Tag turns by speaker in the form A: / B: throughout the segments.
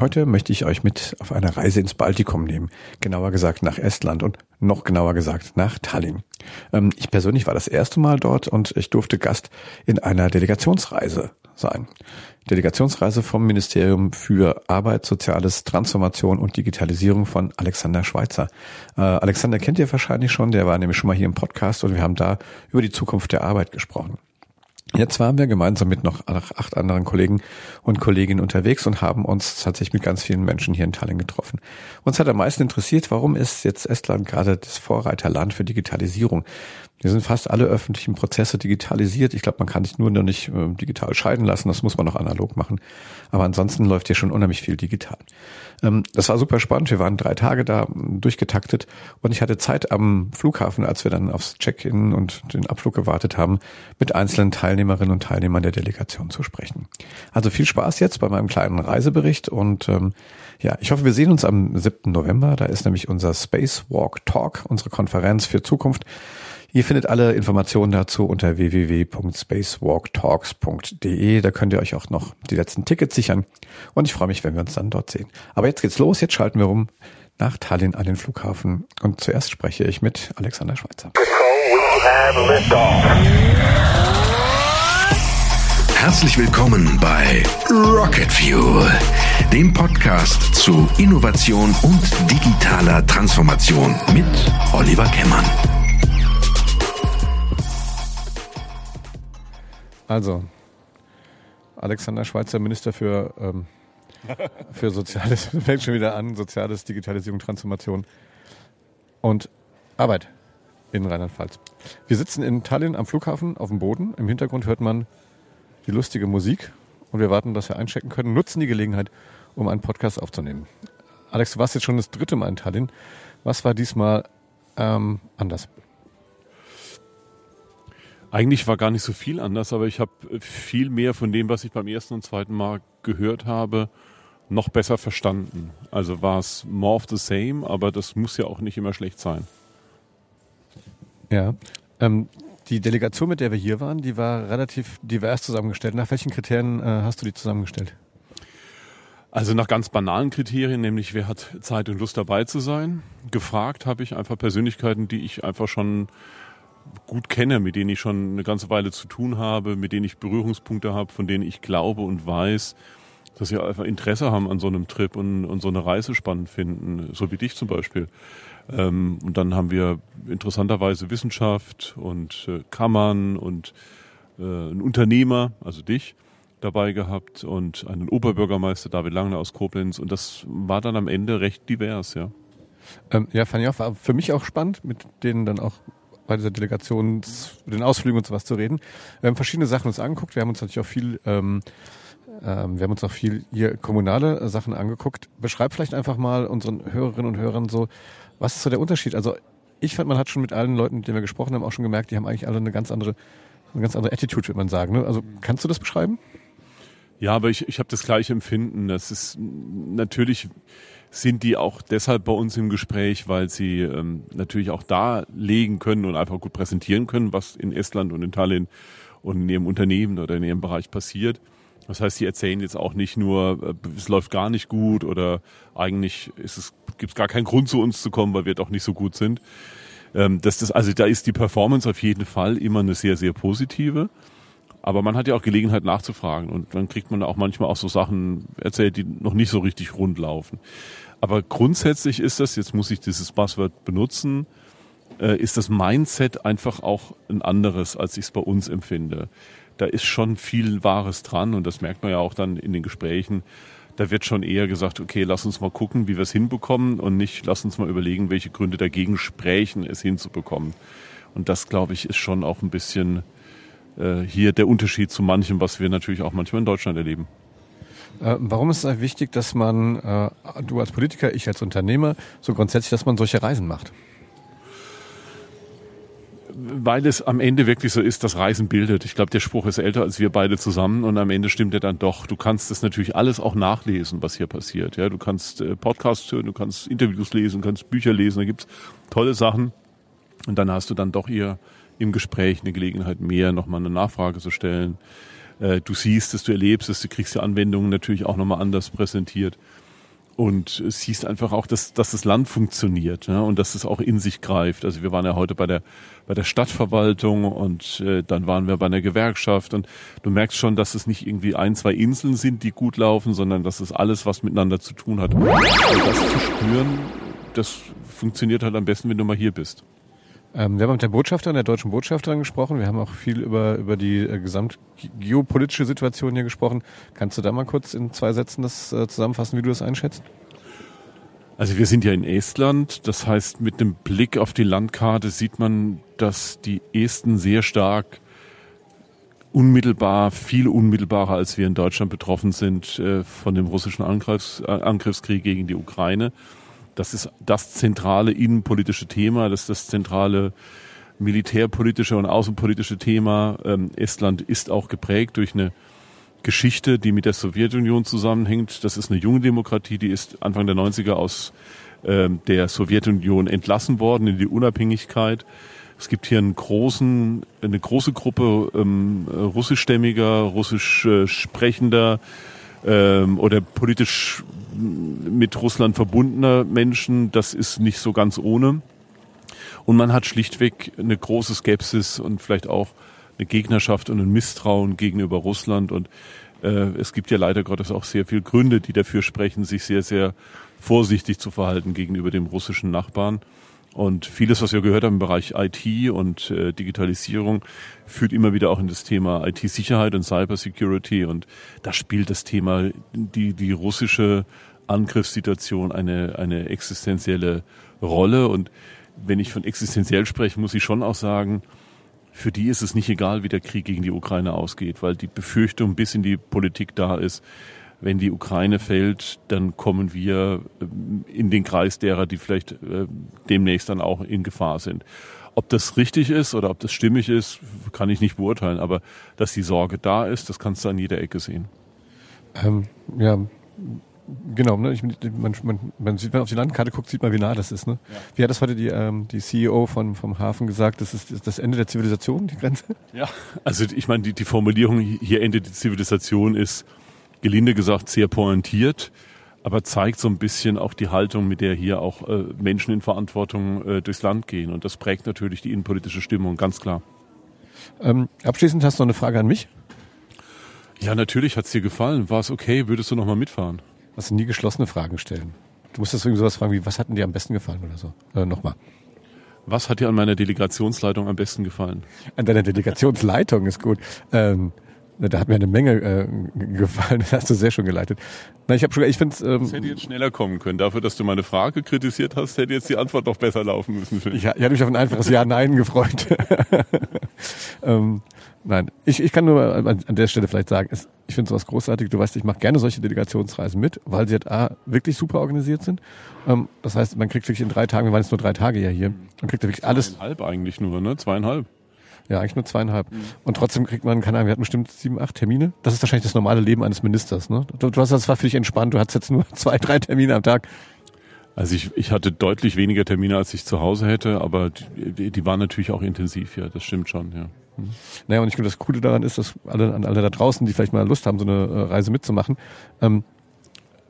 A: Heute möchte ich euch mit auf eine Reise ins Baltikum nehmen, genauer gesagt nach Estland und noch genauer gesagt nach Tallinn. Ähm, ich persönlich war das erste Mal dort und ich durfte Gast in einer Delegationsreise sein. Delegationsreise vom Ministerium für Arbeit, Soziales, Transformation und Digitalisierung von Alexander Schweitzer. Äh, Alexander kennt ihr wahrscheinlich schon, der war nämlich schon mal hier im Podcast und wir haben da über die Zukunft der Arbeit gesprochen. Jetzt waren wir gemeinsam mit noch acht anderen Kollegen und Kolleginnen unterwegs und haben uns tatsächlich mit ganz vielen Menschen hier in Tallinn getroffen. Uns hat am meisten interessiert, warum ist jetzt Estland gerade das Vorreiterland für Digitalisierung? Hier sind fast alle öffentlichen Prozesse digitalisiert. Ich glaube, man kann sich nur noch nicht äh, digital scheiden lassen. Das muss man noch analog machen. Aber ansonsten läuft hier schon unheimlich viel digital. Ähm, das war super spannend. Wir waren drei Tage da durchgetaktet und ich hatte Zeit am Flughafen, als wir dann aufs Check-in und den Abflug gewartet haben, mit einzelnen Teilnehmerinnen und Teilnehmern der Delegation zu sprechen. Also viel Spaß jetzt bei meinem kleinen Reisebericht und ähm, ja, ich hoffe, wir sehen uns am 7. November. Da ist nämlich unser Spacewalk Talk, unsere Konferenz für Zukunft. Ihr findet alle Informationen dazu unter www.spacewalktalks.de. Da könnt ihr euch auch noch die letzten Tickets sichern. Und ich freue mich, wenn wir uns dann dort sehen. Aber jetzt geht's los. Jetzt schalten wir um nach Tallinn an den Flughafen. Und zuerst spreche ich mit Alexander Schweitzer.
B: Herzlich willkommen bei Rocket Fuel, dem Podcast zu Innovation und digitaler Transformation mit Oliver Kemmern.
A: Also, Alexander Schweizer, Minister für, ähm, für Soziales, fängt schon wieder an, Soziales, Digitalisierung, Transformation und Arbeit in Rheinland-Pfalz. Wir sitzen in Tallinn am Flughafen auf dem Boden. Im Hintergrund hört man die lustige Musik und wir warten, dass wir einchecken können, nutzen die Gelegenheit, um einen Podcast aufzunehmen. Alex, du warst jetzt schon das dritte Mal in Tallinn. Was war diesmal ähm, anders?
C: Eigentlich war gar nicht so viel anders, aber ich habe viel mehr von dem, was ich beim ersten und zweiten Mal gehört habe, noch besser verstanden. Also war es more of the same, aber das muss ja auch nicht immer schlecht sein.
A: Ja. Ähm, die Delegation, mit der wir hier waren, die war relativ divers zusammengestellt. Nach welchen Kriterien äh, hast du die zusammengestellt?
C: Also nach ganz banalen Kriterien, nämlich wer hat Zeit und Lust dabei zu sein. Gefragt habe ich einfach Persönlichkeiten, die ich einfach schon gut kenne, mit denen ich schon eine ganze Weile zu tun habe, mit denen ich Berührungspunkte habe, von denen ich glaube und weiß, dass sie einfach Interesse haben an so einem Trip und, und so eine Reise spannend finden, so wie dich zum Beispiel. Ähm, und dann haben wir interessanterweise Wissenschaft und äh, Kammern und äh, einen Unternehmer, also dich, dabei gehabt und einen Oberbürgermeister David Langner aus Koblenz und das war dann am Ende recht divers, ja.
A: Ähm, ja, fand ich auch, war für mich auch spannend, mit denen dann auch bei dieser Delegation, den Ausflügen und sowas zu reden. Wir haben verschiedene Sachen uns angeguckt. Wir haben uns natürlich auch viel, ähm, ähm, wir haben uns auch viel hier kommunale Sachen angeguckt. Beschreib vielleicht einfach mal unseren Hörerinnen und Hörern so, was ist so der Unterschied? Also ich fand, man hat schon mit allen Leuten, mit denen wir gesprochen haben, auch schon gemerkt, die haben eigentlich alle eine ganz andere, eine ganz andere Attitude, würde man sagen. Ne? Also kannst du das beschreiben?
C: Ja, aber ich, ich habe das gleiche Empfinden. Das ist natürlich sind die auch deshalb bei uns im Gespräch, weil sie ähm, natürlich auch darlegen können und einfach gut präsentieren können, was in Estland und in Tallinn und in ihrem Unternehmen oder in ihrem Bereich passiert. Das heißt, sie erzählen jetzt auch nicht nur, äh, es läuft gar nicht gut oder eigentlich ist es, gibt es gar keinen Grund zu uns zu kommen, weil wir doch nicht so gut sind. Ähm, das, das, also da ist die Performance auf jeden Fall immer eine sehr, sehr positive. Aber man hat ja auch Gelegenheit nachzufragen und dann kriegt man auch manchmal auch so Sachen erzählt, die noch nicht so richtig rund laufen. Aber grundsätzlich ist das, jetzt muss ich dieses Buzzword benutzen, äh, ist das Mindset einfach auch ein anderes, als ich es bei uns empfinde. Da ist schon viel Wahres dran und das merkt man ja auch dann in den Gesprächen. Da wird schon eher gesagt, okay, lass uns mal gucken, wie wir es hinbekommen und nicht, lass uns mal überlegen, welche Gründe dagegen sprechen, es hinzubekommen. Und das, glaube ich, ist schon auch ein bisschen äh, hier der Unterschied zu manchem, was wir natürlich auch manchmal in Deutschland erleben.
A: Äh, warum ist es wichtig, dass man, äh, du als Politiker, ich als Unternehmer, so grundsätzlich, dass man solche Reisen macht?
C: Weil es am Ende wirklich so ist, dass Reisen bildet. Ich glaube, der Spruch ist älter als wir beide zusammen und am Ende stimmt er dann doch. Du kannst das natürlich alles auch nachlesen, was hier passiert. Ja, du kannst äh, Podcasts hören, du kannst Interviews lesen, du kannst Bücher lesen, da gibt's tolle Sachen. Und dann hast du dann doch eher im Gespräch eine Gelegenheit mehr, nochmal eine Nachfrage zu stellen. Äh, du siehst es, du erlebst es, du kriegst die Anwendungen natürlich auch nochmal anders präsentiert. und siehst einfach auch, dass, dass das Land funktioniert ja, und dass es auch in sich greift. Also wir waren ja heute bei der bei der Stadtverwaltung und äh, dann waren wir bei einer Gewerkschaft und du merkst schon, dass es nicht irgendwie ein, zwei Inseln sind, die gut laufen, sondern dass es alles was miteinander zu tun hat. Und das zu spüren, das funktioniert halt am besten, wenn du mal hier bist.
A: Ähm, wir haben mit der Botschafterin, der deutschen Botschafterin gesprochen. Wir haben auch viel über, über die äh, gesamtgeopolitische Situation hier gesprochen. Kannst du da mal kurz in zwei Sätzen das äh, zusammenfassen, wie du das einschätzt?
C: Also wir sind ja in Estland, das heißt mit dem Blick auf die Landkarte sieht man, dass die Esten sehr stark unmittelbar, viel unmittelbarer als wir in Deutschland betroffen sind äh, von dem russischen Angriffs, äh, Angriffskrieg gegen die Ukraine. Das ist das zentrale innenpolitische Thema, das ist das zentrale militärpolitische und außenpolitische Thema. Ähm, Estland ist auch geprägt durch eine Geschichte, die mit der Sowjetunion zusammenhängt. Das ist eine junge Demokratie, die ist Anfang der 90er aus äh, der Sowjetunion entlassen worden in die Unabhängigkeit. Es gibt hier einen großen, eine große Gruppe ähm, russischstämmiger, russisch äh, sprechender ähm, oder politisch mit Russland verbundener Menschen. Das ist nicht so ganz ohne. Und man hat schlichtweg eine große Skepsis und vielleicht auch eine Gegnerschaft und ein Misstrauen gegenüber Russland. Und äh, es gibt ja leider Gottes auch sehr viele Gründe, die dafür sprechen, sich sehr, sehr vorsichtig zu verhalten gegenüber dem russischen Nachbarn. Und vieles, was wir gehört haben im Bereich IT und äh, Digitalisierung, führt immer wieder auch in das Thema IT-Sicherheit und Cybersecurity. Und da spielt das Thema die, die russische Angriffssituation eine, eine existenzielle Rolle. Und wenn ich von existenziell spreche, muss ich schon auch sagen, für die ist es nicht egal, wie der Krieg gegen die Ukraine ausgeht, weil die Befürchtung bis in die Politik da ist, wenn die Ukraine fällt, dann kommen wir ähm, in den Kreis derer, die vielleicht äh, demnächst dann auch in Gefahr sind. Ob das richtig ist oder ob das stimmig ist, kann ich nicht beurteilen. Aber dass die Sorge da ist, das kannst du an jeder Ecke sehen.
A: Ähm, ja, Genau, ne? ich, man, man, man sieht, wenn man auf die Landkarte guckt, sieht man, wie nah das ist. Ne? Ja. Wie hat das heute die, ähm, die CEO von, vom Hafen gesagt? Das ist das Ende der Zivilisation, die Grenze?
C: Ja, also ich meine, die, die Formulierung, hier endet die Zivilisation, ist gelinde gesagt sehr pointiert, aber zeigt so ein bisschen auch die Haltung, mit der hier auch äh, Menschen in Verantwortung äh, durchs Land gehen. Und das prägt natürlich die innenpolitische Stimmung, ganz klar.
A: Ähm, abschließend hast du noch eine Frage an mich?
C: Ja, natürlich hat es dir gefallen. War es okay? Würdest du noch mal mitfahren?
A: Was nie geschlossene Fragen stellen. Du musst irgendwie sowas fragen wie, was hat denn dir am besten gefallen oder so? Äh, Nochmal.
C: Was hat dir an meiner Delegationsleitung am besten gefallen?
A: An deiner Delegationsleitung ist gut. Ähm, da hat mir eine Menge äh, gefallen. Das hast du sehr schön geleitet. Na, ich habe schon, ich finde,
C: ähm, das hätte jetzt schneller kommen können. Dafür, dass du meine Frage kritisiert hast, hätte jetzt die Antwort noch besser laufen müssen.
A: Ich, ich hatte mich auf ein einfaches Ja-Nein gefreut. ähm, nein, ich, ich kann nur an, an der Stelle vielleicht sagen, es, ich finde sowas großartig. Du weißt, ich mache gerne solche Delegationsreisen mit, weil sie halt A, wirklich super organisiert sind. Ähm, das heißt, man kriegt wirklich in drei Tagen, wir waren jetzt nur drei Tage ja hier, man kriegt wirklich alles.
C: Zweieinhalb eigentlich nur, ne? Zweieinhalb.
A: Ja, eigentlich nur zweieinhalb. Mhm. Und trotzdem kriegt man, keine Ahnung, wir hatten bestimmt sieben, acht Termine. Das ist wahrscheinlich das normale Leben eines Ministers, ne? Du, du hast das war für dich entspannt, du hattest jetzt nur zwei, drei Termine am Tag.
C: Also ich, ich hatte deutlich weniger Termine, als ich zu Hause hätte, aber die, die waren natürlich auch intensiv, ja, das stimmt schon, ja.
A: Mhm. Naja, und ich glaube, das Coole daran ist, dass alle, alle da draußen, die vielleicht mal Lust haben, so eine äh, Reise mitzumachen, ähm,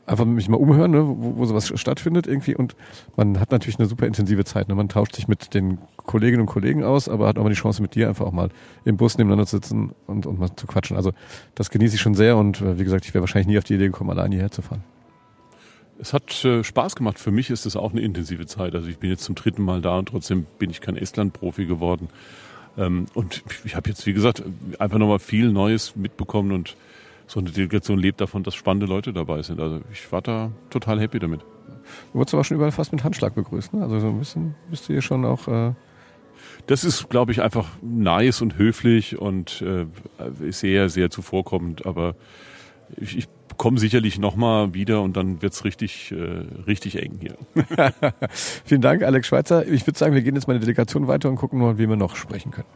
A: einfach mich mal umhören, ne, wo, wo sowas stattfindet irgendwie. Und man hat natürlich eine super intensive Zeit. Ne? Man tauscht sich mit den Kolleginnen und Kollegen aus, aber hat auch mal die Chance, mit dir einfach auch mal im Bus nebeneinander zu sitzen und, und mal zu quatschen. Also das genieße ich schon sehr und äh, wie gesagt, ich wäre wahrscheinlich nie auf die Idee gekommen, allein hierher zu fahren.
C: Es hat äh, Spaß gemacht. Für mich ist es auch eine intensive Zeit. Also ich bin jetzt zum dritten Mal da und trotzdem bin ich kein Estland-Profi geworden. Ähm, und ich habe jetzt, wie gesagt, einfach nochmal viel Neues mitbekommen und so eine Delegation lebt davon, dass spannende Leute dabei sind. Also ich war da total happy damit.
A: Du wurdest aber schon überall fast mit Handschlag begrüßt, ne? Also so ein bisschen bist du hier schon auch. Äh
C: das ist, glaube ich, einfach nice und höflich und äh, sehr, sehr zuvorkommend. Aber ich, ich komme sicherlich nochmal wieder und dann wird's richtig, äh, richtig eng hier.
A: Vielen Dank, Alex Schweizer. Ich würde sagen, wir gehen jetzt mal in die Delegation weiter und gucken mal, wie wir noch sprechen können.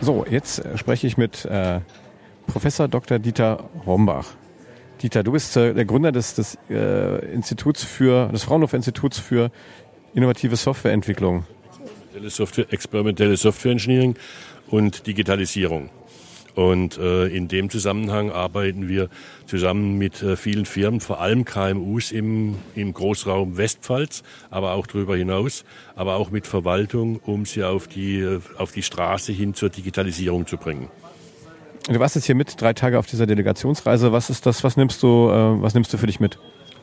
A: So, jetzt äh, spreche ich mit äh, Professor Dr. Dieter Hombach. Dieter, du bist äh, der Gründer des, des äh, Instituts für, des Fraunhofer Instituts für innovative Softwareentwicklung.
D: Software, experimentelle Software Engineering und Digitalisierung. Und äh, in dem Zusammenhang arbeiten wir zusammen mit äh, vielen Firmen, vor allem KMUs im, im Großraum Westpfalz, aber auch darüber hinaus, aber auch mit Verwaltung, um sie auf die, äh, auf die Straße hin zur Digitalisierung zu bringen.
A: Du warst jetzt hier mit drei Tage auf dieser Delegationsreise. Was ist das? Was nimmst du? Äh, was nimmst du für dich mit?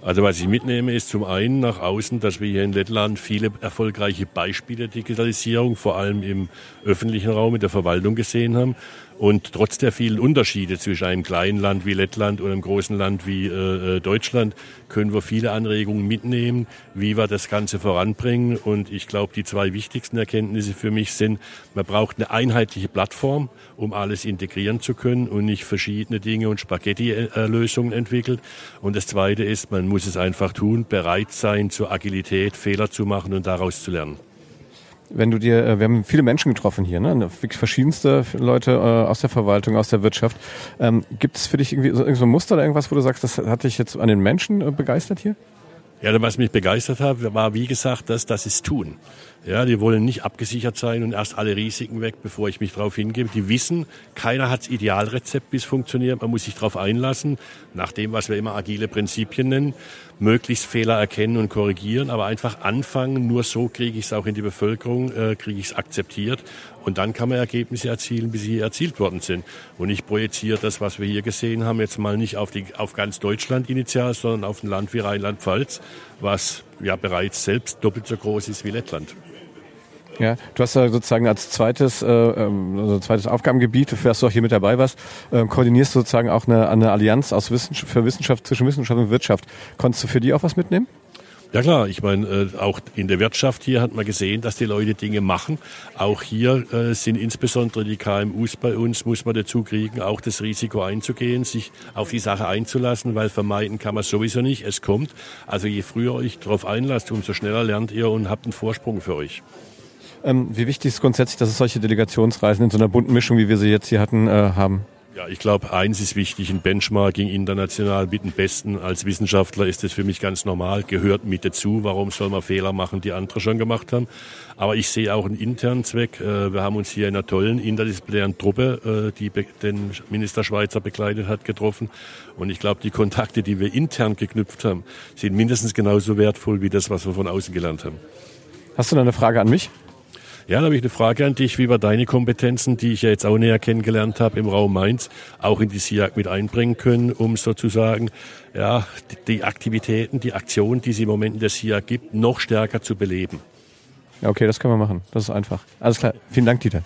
D: Also was ich mitnehme, ist zum einen nach außen, dass wir hier in Lettland viele erfolgreiche Beispiele der Digitalisierung, vor allem im öffentlichen Raum, in der Verwaltung gesehen haben. Und trotz der vielen Unterschiede zwischen einem kleinen Land wie Lettland und einem großen Land wie äh, äh, Deutschland können wir viele Anregungen mitnehmen, wie wir das Ganze voranbringen. Und ich glaube, die zwei wichtigsten Erkenntnisse für mich sind, man braucht eine einheitliche Plattform, um alles integrieren zu können und nicht verschiedene Dinge und Spaghetti-Lösungen entwickelt. Und das Zweite ist, man muss es einfach tun, bereit sein zur Agilität, Fehler zu machen und daraus zu lernen
A: wenn du dir, äh, wir haben viele Menschen getroffen hier, ne? Wirklich verschiedenste Leute äh, aus der Verwaltung, aus der Wirtschaft. Ähm, Gibt es für dich irgendwie so, so ein Muster oder irgendwas, wo du sagst, das hat dich jetzt an den Menschen äh, begeistert hier?
D: Ja, was mich begeistert hat, war wie gesagt, dass das ist tun. Ja, die wollen nicht abgesichert sein und erst alle Risiken weg, bevor ich mich darauf hingebe. Die wissen, keiner hat das Idealrezept, bis funktioniert. Man muss sich darauf einlassen, nach dem, was wir immer agile Prinzipien nennen, möglichst Fehler erkennen und korrigieren, aber einfach anfangen. Nur so kriege ich es auch in die Bevölkerung, äh, kriege ich es akzeptiert. Und dann kann man Ergebnisse erzielen, wie sie erzielt worden sind. Und ich projiziere das, was wir hier gesehen haben, jetzt mal nicht auf, die, auf ganz Deutschland initial, sondern auf ein Land wie Rheinland-Pfalz, was ja bereits selbst doppelt so groß ist wie Lettland.
A: Ja, du hast ja sozusagen als zweites, äh, ähm, also zweites Aufgabengebiet, für das du auch hier mit dabei warst, äh, koordinierst sozusagen auch eine, eine Allianz aus Wissenschaft, für Wissenschaft zwischen Wissenschaft und Wirtschaft. Konntest du für die auch was mitnehmen?
D: Ja klar, ich meine, äh, auch in der Wirtschaft hier hat man gesehen, dass die Leute Dinge machen. Auch hier äh, sind insbesondere die KMUs bei uns, muss man dazu kriegen, auch das Risiko einzugehen, sich auf die Sache einzulassen, weil vermeiden kann man sowieso nicht. Es kommt. Also je früher euch darauf einlasst, umso schneller lernt ihr und habt einen Vorsprung für euch.
A: Ähm, wie wichtig ist grundsätzlich, dass es solche Delegationsreisen in so einer bunten Mischung, wie wir sie jetzt hier hatten, äh, haben?
D: Ja, ich glaube, eins ist wichtig, ein Benchmarking international mit dem Besten. Als Wissenschaftler ist das für mich ganz normal, gehört mit dazu. Warum soll man Fehler machen, die andere schon gemacht haben? Aber ich sehe auch einen internen Zweck. Äh, wir haben uns hier in einer tollen interdisziplinären Truppe, äh, die den Minister Schweizer begleitet hat, getroffen. Und ich glaube, die Kontakte, die wir intern geknüpft haben, sind mindestens genauso wertvoll wie das, was wir von außen gelernt haben.
A: Hast du noch eine Frage an mich?
D: Ja, da habe ich eine Frage an dich, wie wir deine Kompetenzen, die ich ja jetzt auch näher kennengelernt habe im Raum Mainz, auch in die SIAG mit einbringen können, um sozusagen ja, die, Aktivitäten, die Aktionen, die es im Moment in der SIAG gibt, noch stärker zu beleben.
A: Ja, okay, das können wir machen. Das ist einfach. Alles klar. Vielen Dank, Dieter.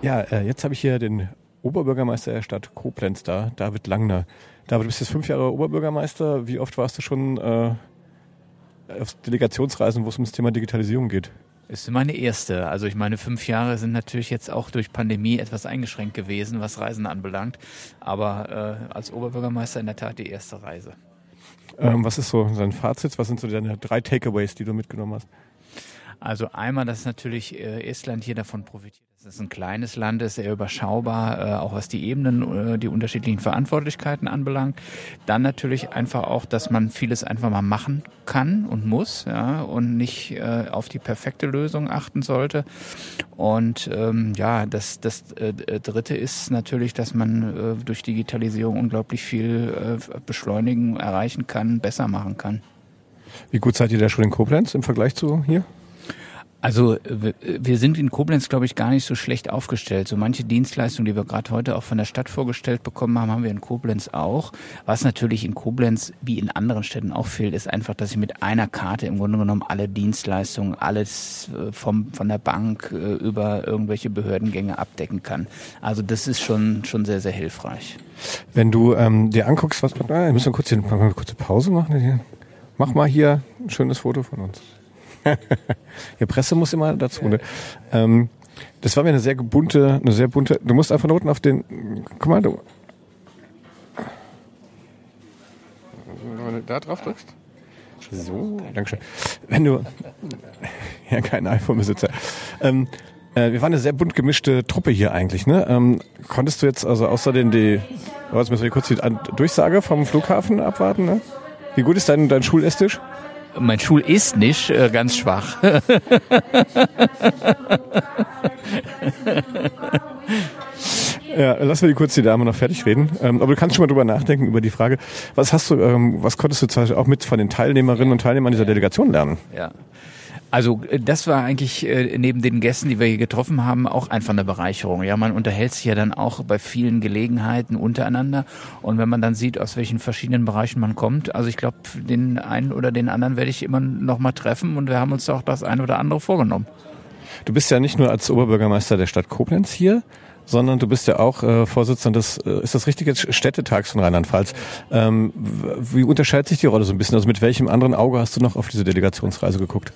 A: Ja, äh, jetzt habe ich hier den Oberbürgermeister der Stadt Koblenz da, David Langner. David, du bist jetzt fünf Jahre Oberbürgermeister. Wie oft warst du schon äh, auf Delegationsreisen, wo es um das Thema Digitalisierung geht?
E: ist meine erste. Also ich meine, fünf Jahre sind natürlich jetzt auch durch Pandemie etwas eingeschränkt gewesen, was Reisen anbelangt. Aber äh, als Oberbürgermeister in der Tat die erste Reise.
A: Ähm, was ist so dein Fazit? Was sind so deine drei Takeaways, die du mitgenommen hast?
E: Also einmal, dass natürlich äh, Estland hier davon profitiert es ist ein kleines Land, ist sehr überschaubar, äh, auch was die Ebenen, äh, die unterschiedlichen Verantwortlichkeiten anbelangt. Dann natürlich einfach auch, dass man vieles einfach mal machen kann und muss ja, und nicht äh, auf die perfekte Lösung achten sollte. Und ähm, ja, das, das äh, Dritte ist natürlich, dass man äh, durch Digitalisierung unglaublich viel äh, beschleunigen, erreichen kann, besser machen kann.
A: Wie gut seid ihr da schon in Koblenz im Vergleich zu hier?
E: Also wir sind in Koblenz, glaube ich, gar nicht so schlecht aufgestellt. So manche Dienstleistungen, die wir gerade heute auch von der Stadt vorgestellt bekommen haben, haben wir in Koblenz auch. Was natürlich in Koblenz wie in anderen Städten auch fehlt, ist einfach, dass ich mit einer Karte im Grunde genommen alle Dienstleistungen, alles äh, vom, von der Bank äh, über irgendwelche Behördengänge abdecken kann. Also das ist schon, schon sehr, sehr hilfreich.
A: Wenn du ähm, dir anguckst, was, äh, wir müssen kurz hier, eine kurze Pause machen. Mach mal hier ein schönes Foto von uns. ja, Presse muss immer dazu. Ne? Ähm, das war mir eine sehr bunte, eine sehr bunte. Du musst einfach unten auf den. Guck mal, du. Wenn du da drauf drückst. So, Dankeschön. Wenn du. Ja, kein iPhone-Besitzer. Ähm, äh, wir waren eine sehr bunt gemischte Truppe hier eigentlich. Ne? Ähm, konntest du jetzt also außer den die. Jetzt müssen wir kurz die Durchsage vom Flughafen abwarten. Ne? Wie gut ist dein, dein Schulästisch?
E: Mein Schul ist nicht äh, ganz schwach.
A: Ja, lassen wir die kurz die Dame noch fertig reden. Ähm, aber du kannst schon mal drüber nachdenken über die Frage, was hast du, ähm, was konntest du zum Beispiel auch mit von den Teilnehmerinnen und Teilnehmern dieser Delegation lernen?
E: Ja. Also äh, das war eigentlich äh, neben den Gästen, die wir hier getroffen haben, auch einfach eine Bereicherung. Ja, man unterhält sich ja dann auch bei vielen Gelegenheiten untereinander und wenn man dann sieht, aus welchen verschiedenen Bereichen man kommt, also ich glaube, den einen oder den anderen werde ich immer noch mal treffen und wir haben uns auch das eine oder andere vorgenommen.
A: Du bist ja nicht nur als Oberbürgermeister der Stadt Koblenz hier, sondern du bist ja auch äh, Vorsitzender des, äh, ist das richtig jetzt, Städtetags von Rheinland-Pfalz. Ähm, wie unterscheidet sich die Rolle so ein bisschen? Also mit welchem anderen Auge hast du noch auf diese Delegationsreise geguckt?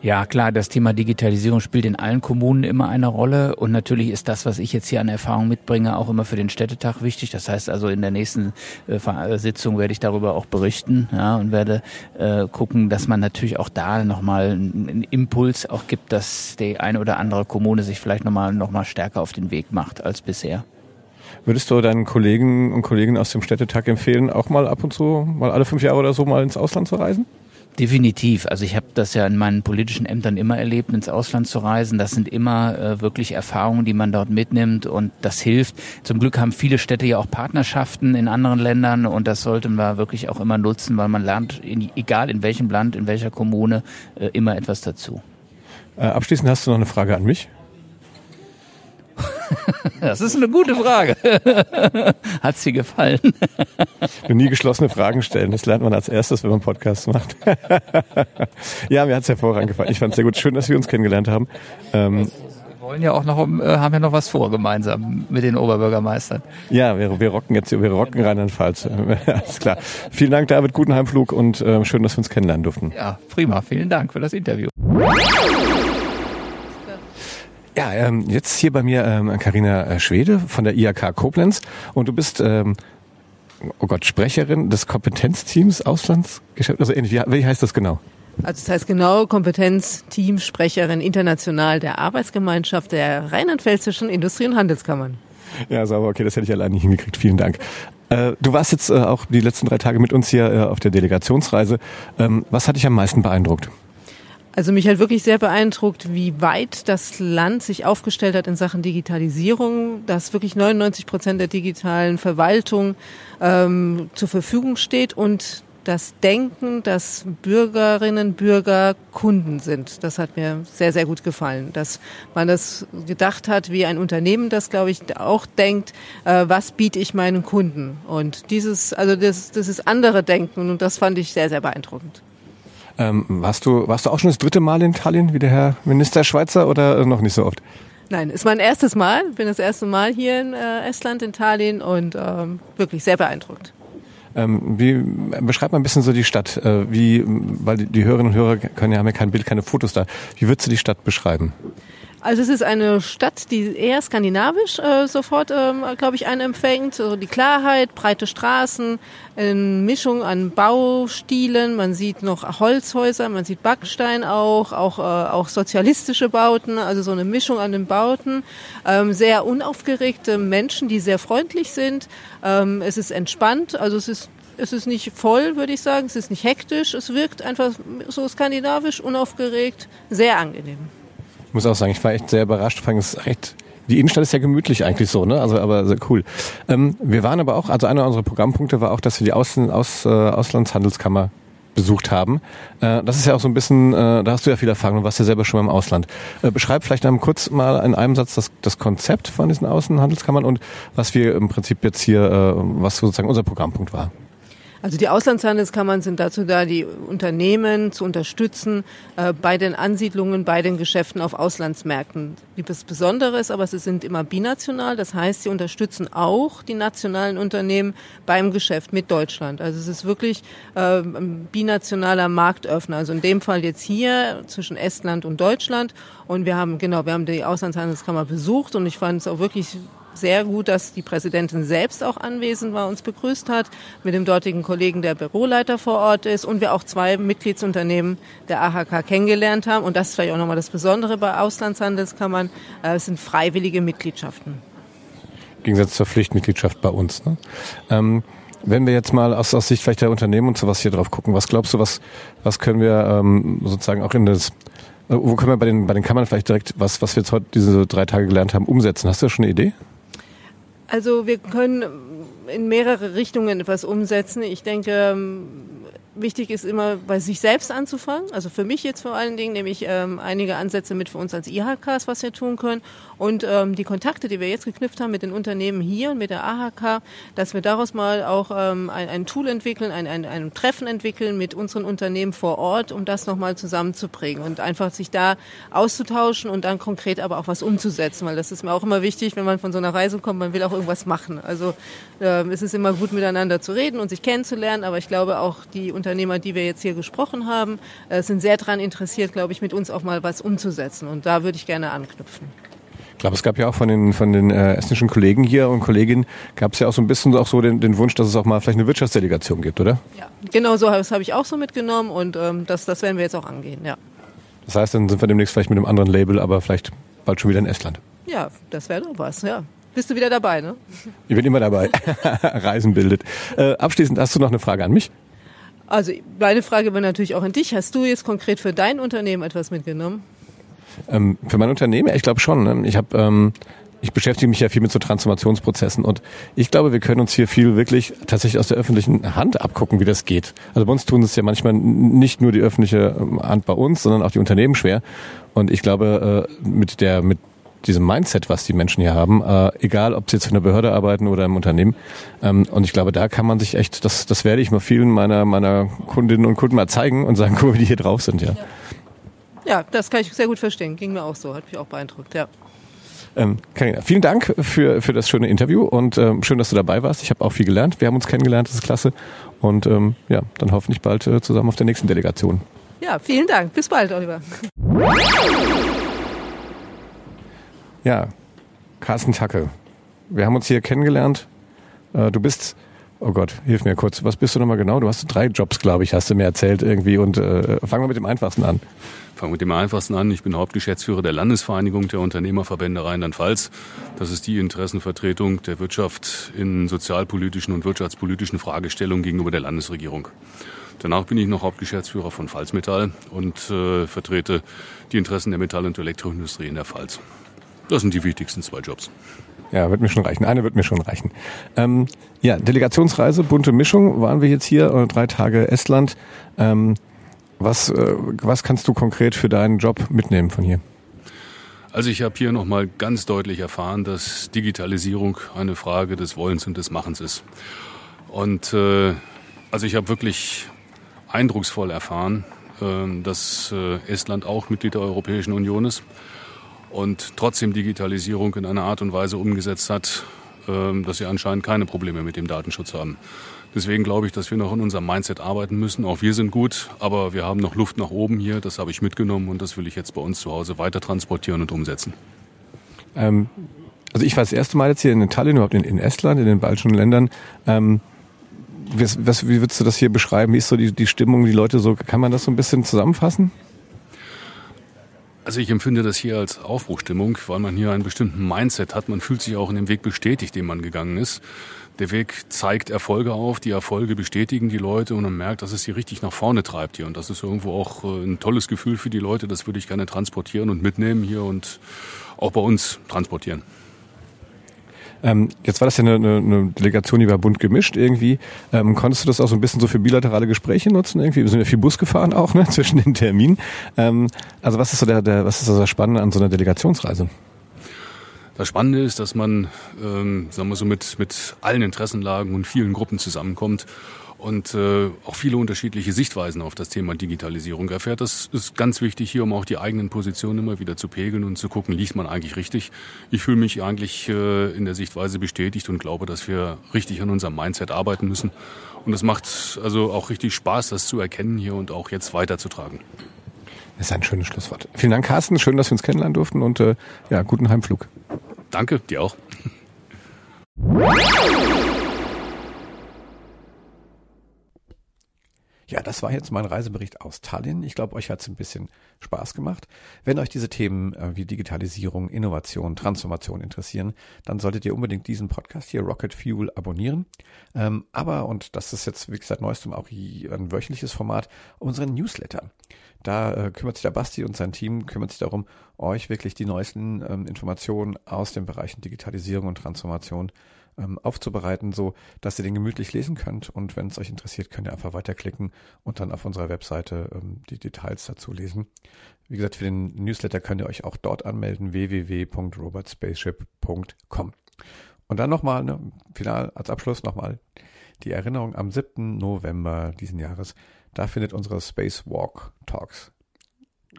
E: Ja, klar, das Thema Digitalisierung spielt in allen Kommunen immer eine Rolle und natürlich ist das, was ich jetzt hier an Erfahrung mitbringe, auch immer für den Städtetag wichtig. Das heißt also, in der nächsten äh, Sitzung werde ich darüber auch berichten ja, und werde äh, gucken, dass man natürlich auch da nochmal einen Impuls auch gibt, dass die eine oder andere Kommune sich vielleicht nochmal noch mal stärker auf den Weg macht als bisher.
A: Würdest du deinen Kollegen und Kolleginnen aus dem Städtetag empfehlen, auch mal ab und zu, mal alle fünf Jahre oder so mal ins Ausland zu reisen?
E: Definitiv. Also ich habe das ja in meinen politischen Ämtern immer erlebt, ins Ausland zu reisen. Das sind immer äh, wirklich Erfahrungen, die man dort mitnimmt und das hilft. Zum Glück haben viele Städte ja auch Partnerschaften in anderen Ländern und das sollten wir wirklich auch immer nutzen, weil man lernt, in, egal in welchem Land, in welcher Kommune, äh, immer etwas dazu.
A: Äh, abschließend hast du noch eine Frage an mich?
E: Das ist eine gute Frage. Hat sie gefallen?
A: Du nie geschlossene Fragen stellen. Das lernt man als erstes, wenn man Podcasts macht. Ja, mir hat es hervorragend gefallen. Ich fand es sehr gut. Schön, dass wir uns kennengelernt haben. Ähm,
E: wir wollen ja auch noch, äh, haben ja noch was vor gemeinsam mit den Oberbürgermeistern.
A: Ja, wir, wir rocken jetzt, wir rocken Rheinland-Pfalz. Alles klar. Vielen Dank, David. Guten Heimflug und äh, schön, dass wir uns kennenlernen durften.
E: Ja, prima. Vielen Dank für das Interview.
A: Ja, ähm, jetzt hier bei mir ähm, Carina äh, Schwede von der IAK Koblenz und du bist, ähm, oh Gott, Sprecherin des Kompetenzteams Auslandsgeschäft, also ähnlich, wie, heißt das genau?
F: Also das heißt genau Kompetenzteamsprecherin international der Arbeitsgemeinschaft der rheinland-pfälzischen Industrie- und Handelskammern.
A: Ja, sauber, okay, das hätte ich allein nicht hingekriegt. Vielen Dank. Äh, du warst jetzt äh, auch die letzten drei Tage mit uns hier äh, auf der Delegationsreise. Ähm, was hat dich am meisten beeindruckt?
F: Also mich hat wirklich sehr beeindruckt, wie weit das Land sich aufgestellt hat in Sachen Digitalisierung, dass wirklich 99 Prozent der digitalen Verwaltung ähm, zur Verfügung steht und das Denken, dass Bürgerinnen, Bürger Kunden sind. Das hat mir sehr, sehr gut gefallen. Dass man das gedacht hat, wie ein Unternehmen das, glaube ich, auch denkt, äh, was biete ich meinen Kunden? Und dieses, also das, das ist andere Denken und das fand ich sehr, sehr beeindruckend.
A: Ähm, warst, du, warst du auch schon das dritte Mal in Tallinn, wie der Herr Minister Schweizer, oder noch nicht so oft?
F: Nein, ist mein erstes Mal. Bin das erste Mal hier in äh, Estland, in Tallinn und ähm, wirklich sehr beeindruckt.
A: Ähm, wie beschreib mal ein bisschen so die Stadt, äh, wie, weil die, die Hörerinnen und Hörer können ja haben ja kein Bild, keine Fotos da. Wie würdest du die Stadt beschreiben?
F: Also es ist eine Stadt, die eher skandinavisch äh, sofort, ähm, glaube ich, einen empfängt. So die Klarheit, breite Straßen, eine Mischung an Baustilen. Man sieht noch Holzhäuser, man sieht Backstein auch, auch, äh, auch sozialistische Bauten, also so eine Mischung an den Bauten. Ähm, sehr unaufgeregte Menschen, die sehr freundlich sind. Ähm, es ist entspannt, also es ist es ist nicht voll, würde ich sagen. Es ist nicht hektisch. Es wirkt einfach so skandinavisch, unaufgeregt, sehr angenehm.
A: Ich muss auch sagen, ich war echt sehr überrascht. Fand es echt die Innenstadt ist ja gemütlich eigentlich so, ne? Also aber sehr cool. Ähm, wir waren aber auch, also einer unserer Programmpunkte war auch, dass wir die Außen, Aus, äh, Auslandshandelskammer besucht haben. Äh, das ist ja auch so ein bisschen, äh, da hast du ja viel Erfahrung, du warst ja selber schon mal im Ausland. Äh, beschreib vielleicht einmal kurz mal in einem Satz das, das Konzept von diesen Außenhandelskammern und was wir im Prinzip jetzt hier, äh, was sozusagen unser Programmpunkt war.
F: Also die Auslandshandelskammern sind dazu da, die Unternehmen zu unterstützen äh, bei den Ansiedlungen, bei den Geschäften auf Auslandsmärkten. Das Besondere ist aber, sie sind immer binational, das heißt, sie unterstützen auch die nationalen Unternehmen beim Geschäft mit Deutschland. Also es ist wirklich äh, ein binationaler Marktöffner. Also in dem Fall jetzt hier zwischen Estland und Deutschland. Und wir haben, genau, wir haben die Auslandshandelskammer besucht und ich fand es auch wirklich sehr gut, dass die Präsidentin selbst auch anwesend war, uns begrüßt hat, mit dem dortigen Kollegen, der Büroleiter vor Ort ist und wir auch zwei Mitgliedsunternehmen der AHK kennengelernt haben. Und das ist vielleicht auch nochmal das Besondere bei Auslandshandelskammern, äh, es sind freiwillige Mitgliedschaften.
A: Im Gegensatz zur Pflichtmitgliedschaft bei uns. Ne? Ähm Wenn wir jetzt mal aus, aus Sicht vielleicht der Unternehmen und sowas hier drauf gucken, was glaubst du, was, was können wir ähm, sozusagen auch in das, äh, wo können wir bei den, bei den Kammern vielleicht direkt, was, was wir jetzt heute diese drei Tage gelernt haben, umsetzen? Hast du da schon eine Idee?
F: Also wir können in mehrere Richtungen etwas umsetzen. Ich denke, ähm, wichtig ist immer bei sich selbst anzufangen. Also für mich jetzt vor allen Dingen nehme ich ähm, einige Ansätze mit für uns als IHKs, was wir tun können. Und ähm, die Kontakte, die wir jetzt geknüpft haben mit den Unternehmen hier und mit der AHK, dass wir daraus mal auch ähm, ein, ein Tool entwickeln, ein, ein, ein Treffen entwickeln mit unseren Unternehmen vor Ort, um das nochmal zusammenzubringen und einfach sich da auszutauschen und dann konkret aber auch was umzusetzen, weil das ist mir auch immer wichtig, wenn man von so einer Reise kommt, man will auch irgendwas machen. Also äh, es ist immer gut miteinander zu reden und sich kennenzulernen, aber ich glaube auch die Unternehmer, die wir jetzt hier gesprochen haben, äh, sind sehr daran interessiert, glaube ich, mit uns auch mal was umzusetzen und da würde ich gerne anknüpfen.
A: Ich glaube, es gab ja auch von den, von den äh, estnischen Kollegen hier und Kolleginnen, gab es ja auch so ein bisschen auch so den, den Wunsch, dass es auch mal vielleicht eine Wirtschaftsdelegation gibt, oder?
F: Ja, genau so das habe ich auch so mitgenommen und ähm, das, das werden wir jetzt auch angehen, ja.
A: Das heißt, dann sind wir demnächst vielleicht mit einem anderen Label, aber vielleicht bald schon wieder in Estland.
F: Ja, das wäre doch was, ja. Bist du wieder dabei, ne?
A: Ich bin immer dabei. Reisen bildet. Äh, abschließend hast du noch eine Frage an mich?
F: Also meine Frage wäre natürlich auch an dich. Hast du jetzt konkret für dein Unternehmen etwas mitgenommen?
A: Ähm, für mein Unternehmen, ich glaube schon. Ne? Ich habe ähm, ich beschäftige mich ja viel mit so Transformationsprozessen und ich glaube, wir können uns hier viel wirklich tatsächlich aus der öffentlichen Hand abgucken, wie das geht. Also bei uns tun es ja manchmal nicht nur die öffentliche ähm, Hand bei uns, sondern auch die Unternehmen schwer. Und ich glaube, äh, mit der mit diesem Mindset, was die Menschen hier haben, äh, egal ob sie jetzt für eine Behörde arbeiten oder im Unternehmen. Ähm, und ich glaube, da kann man sich echt, das, das werde ich mal vielen meiner, meiner Kundinnen und Kunden mal zeigen und sagen, guck mal, wie die hier drauf sind, ja.
F: ja. Ja, das kann ich sehr gut verstehen. Ging mir auch so, hat mich auch beeindruckt, ja.
A: Ähm, Carina, vielen Dank für, für das schöne Interview und ähm, schön, dass du dabei warst. Ich habe auch viel gelernt. Wir haben uns kennengelernt, das ist klasse. Und ähm, ja, dann hoffentlich bald äh, zusammen auf der nächsten Delegation.
F: Ja, vielen Dank. Bis bald, Oliver.
A: Ja, Carsten Tacke. Wir haben uns hier kennengelernt. Äh, du bist, oh Gott, hilf mir kurz. Was bist du nochmal genau? Du hast drei Jobs, glaube ich, hast du mir erzählt irgendwie. Und äh, fangen wir mit dem einfachsten an.
G: Fangen wir mit dem einfachsten an. Ich bin Hauptgeschäftsführer der Landesvereinigung der Unternehmerverbände Rheinland-Pfalz. Das ist die Interessenvertretung der Wirtschaft in sozialpolitischen und wirtschaftspolitischen Fragestellungen gegenüber der Landesregierung. Danach bin ich noch Hauptgeschäftsführer von Pfalz Metall und äh, vertrete die Interessen der Metall- und Elektroindustrie in der Pfalz. Das sind die wichtigsten zwei Jobs.
A: Ja, wird mir schon reichen. Eine wird mir schon reichen. Ähm, ja, Delegationsreise, bunte Mischung, waren wir jetzt hier, äh, drei Tage Estland. Ähm, was, äh, was kannst du konkret für deinen Job mitnehmen von hier?
G: Also ich habe hier nochmal ganz deutlich erfahren, dass Digitalisierung eine Frage des Wollens und des Machens ist. Und äh, also ich habe wirklich eindrucksvoll erfahren, äh, dass äh, Estland auch Mitglied der Europäischen Union ist und trotzdem Digitalisierung in einer Art und Weise umgesetzt hat, äh, dass sie anscheinend keine Probleme mit dem Datenschutz haben. Deswegen glaube ich, dass wir noch in unserem Mindset arbeiten müssen. Auch wir sind gut, aber wir haben noch Luft nach oben hier. Das habe ich mitgenommen und das will ich jetzt bei uns zu Hause weiter transportieren und umsetzen.
A: Ähm, also ich war das erste Mal jetzt hier in Tallinn, überhaupt in, in Estland, in den baltischen Ländern. Ähm, was, was, wie würdest du das hier beschreiben? Wie ist so die, die Stimmung, die Leute so, kann man das so ein bisschen zusammenfassen?
G: Also ich empfinde das hier als Aufbruchstimmung, weil man hier einen bestimmten Mindset hat. Man fühlt sich auch in dem Weg bestätigt, den man gegangen ist. Der Weg zeigt Erfolge auf, die Erfolge bestätigen die Leute und man merkt, dass es sie richtig nach vorne treibt hier. Und das ist irgendwo auch äh, ein tolles Gefühl für die Leute. Das würde ich gerne transportieren und mitnehmen hier und auch bei uns transportieren.
A: Ähm, jetzt war das ja eine, eine, Delegation, die war bunt gemischt irgendwie. Ähm, konntest du das auch so ein bisschen so für bilaterale Gespräche nutzen? Irgendwie? Wir sind ja viel Bus gefahren auch ne, zwischen den Terminen. Ähm, also was ist so der, der, was ist das Spannende an so einer Delegationsreise?
G: Das Spannende ist, dass man, ähm, sagen wir so, mit, mit allen Interessenlagen und vielen Gruppen zusammenkommt und äh, auch viele unterschiedliche Sichtweisen auf das Thema Digitalisierung erfährt. Das ist ganz wichtig hier, um auch die eigenen Positionen immer wieder zu pegeln und zu gucken, liegt man eigentlich richtig. Ich fühle mich eigentlich äh, in der Sichtweise bestätigt und glaube, dass wir richtig an unserem Mindset arbeiten müssen. Und es macht also auch richtig Spaß, das zu erkennen hier und auch jetzt weiterzutragen.
A: Das ist ein schönes Schlusswort. Vielen Dank, Carsten. Schön, dass wir uns kennenlernen durften und äh, ja, guten Heimflug.
G: Danke, dir auch.
A: Ja, das war jetzt mein Reisebericht aus Tallinn. Ich glaube, euch hat es ein bisschen Spaß gemacht. Wenn euch diese Themen äh, wie Digitalisierung, Innovation, Transformation interessieren, dann solltet ihr unbedingt diesen Podcast hier Rocket Fuel abonnieren. Ähm, aber, und das ist jetzt wie gesagt neuestem auch ein wöchentliches Format, unseren Newsletter. Da äh, kümmert sich der Basti und sein Team kümmert sich darum, euch wirklich die neuesten ähm, Informationen aus den Bereichen Digitalisierung und Transformation ähm, aufzubereiten, so dass ihr den gemütlich lesen könnt. Und wenn es euch interessiert, könnt ihr einfach weiterklicken und dann auf unserer Webseite ähm, die Details dazu lesen. Wie gesagt, für den Newsletter könnt ihr euch auch dort anmelden, www.robotspaceship.com. Und dann nochmal, ne, final als Abschluss nochmal die Erinnerung am 7. November diesen Jahres. Da findet unsere Spacewalk Talks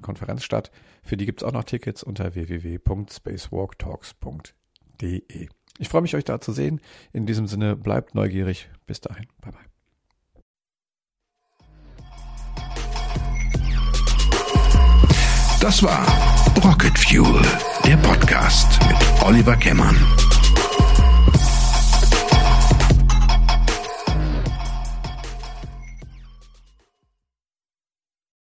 A: Konferenz statt. Für die gibt es auch noch Tickets unter www.spacewalktalks.de. Ich freue mich, euch da zu sehen. In diesem Sinne, bleibt neugierig. Bis dahin. Bye bye.
B: Das war Rocket Fuel, der Podcast mit Oliver Kemmern.